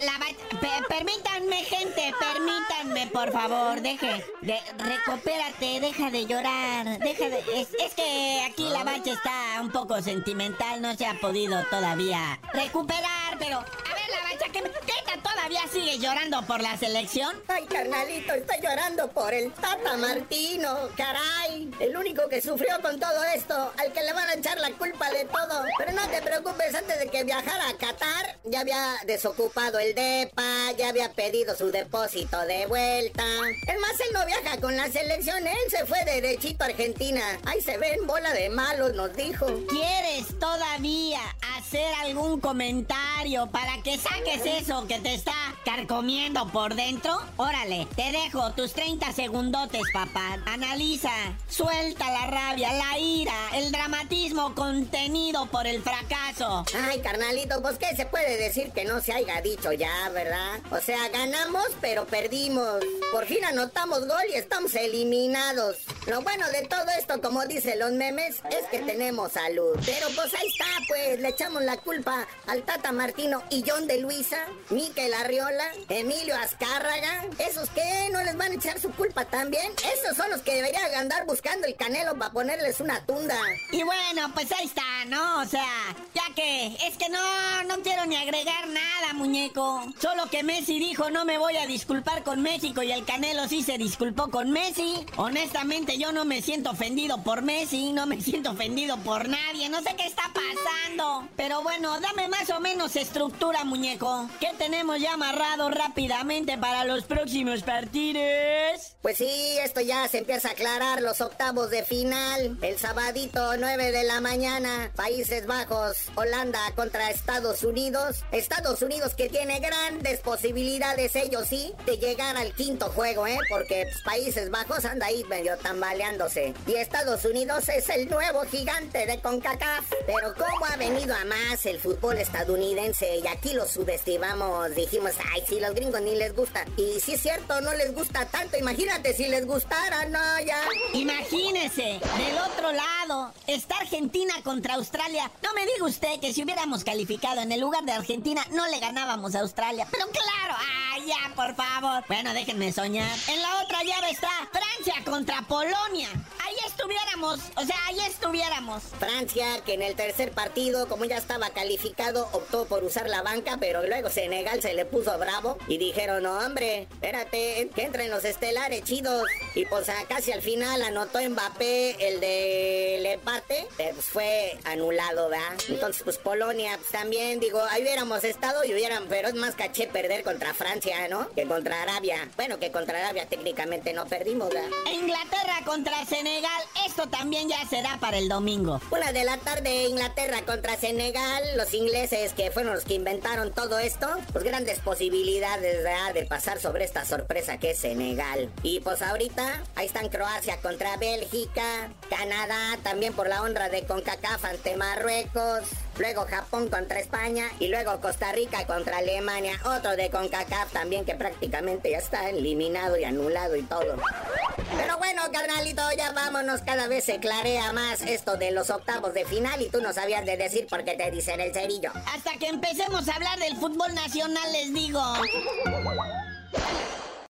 La, la bacha. Pe- permítanme, gente, permítanme, por favor, deje, de, recupérate, deja de llorar, deja de, es, que aquí la bacha está un poco sentimental, no se ha podido todavía recuperar, pero, a ver, la bacha, ¿qué, qué llorando por la selección? Ay, carnalito, estoy llorando por el Tata Martino, caray. El único que sufrió con todo esto, al que le van a echar la culpa de todo. Pero no te preocupes, antes de que viajara a Qatar, ya había desocupado el DEPA, ya había pedido su depósito de vuelta. Es más, él no viaja con la selección, él se fue derechito a Argentina. Ahí se ven bola de malos, nos dijo. ¿Quieres todavía hacer algún comentario para que saques eso que te está carcomiendo por dentro? Órale, te dejo tus 30 segundotes, papá. Analiza, suelta la rabia, la ira, el dramatismo contenido por el fracaso. Ay, carnalito, pues qué se puede decir que no se haya dicho ya, ¿verdad? O sea, ganamos, pero perdimos. Por fin anotamos gol y estamos eliminados. Lo bueno de todo esto, como dicen los memes, es que tenemos salud. Pero pues ahí está, pues, le echamos la culpa al Tata Martino y John de Luisa, Miquel Arriola, Emilio Azcárraga. ¿Esos qué? ¿No les van a echar su culpa también? Esos son los que deberían andar buscando el canelo para ponerles una tunda. Y bueno, pues ahí está, ¿no? O sea, ya que es que no, no quiero ni agregar nada, muñeco. Solo que Messi dijo no me voy a disculpar con México y el Canelo sí se disculpó con Messi. Honestamente yo no me siento ofendido por Messi, no me siento ofendido por nadie, no sé qué está pasando. Pero bueno, dame más o menos estructura, muñeco. ¿Qué tenemos ya amarrado rápidamente para los próximos partidos? Pues sí, esto ya se empieza a aclarar los octavos de final. El sabadito 9 de la mañana, Países Bajos, Holanda contra Estados Unidos. Estados Unidos que tiene grandes posibilidades, ellos sí, de llegar al quinto juego, ¿eh? Porque pues, Países Bajos anda ahí medio tambaleándose. Y Estados Unidos es el nuevo gigante de CONCACAF. Pero cómo ha venido a más el fútbol estadounidense y aquí lo subestimamos. Dijimos, ay, si los gringos ni les gusta. Y si es cierto, no les gusta tanto. Imagínate si les gustara, no, ya. Imagínese, del otro lado, está Argentina contra Australia. No me diga usted que si hubiéramos calificado en el lugar de Argentina, no le ganábamos a Australia. Pero claro, ¡ay, ya, por favor! Bueno, déjenme soñar. En la otra llave está Francia contra Polonia. Estuviéramos, o sea, ahí estuviéramos. Francia, que en el tercer partido, como ya estaba calificado, optó por usar la banca, pero luego Senegal se le puso bravo y dijeron, no, hombre, espérate, que entren los estelares chidos. Y pues casi al final anotó Mbappé el del empate, pero pues fue anulado, ¿verdad? Entonces, pues Polonia pues, también, digo, ahí hubiéramos estado y hubieran, pero es más caché perder contra Francia, ¿no? Que contra Arabia. Bueno, que contra Arabia técnicamente no perdimos, ¿verdad? Inglaterra contra Senegal, esto también ya será para el domingo. Una de la tarde, Inglaterra contra Senegal. Los ingleses que fueron los que inventaron todo esto, pues grandes posibilidades de pasar sobre esta sorpresa que es Senegal. Y pues ahorita, ahí están Croacia contra Bélgica, Canadá también por la honra de CONCACAF ante Marruecos. Luego Japón contra España y luego Costa Rica contra Alemania. Otro de CONCACAF también que prácticamente ya está eliminado y anulado y todo. Pero bueno, carnalito, ya vámonos. Cada vez se clarea más esto de los octavos de final y tú no sabías de decir por qué te dicen el cerillo. Hasta que empecemos a hablar del fútbol nacional, les digo.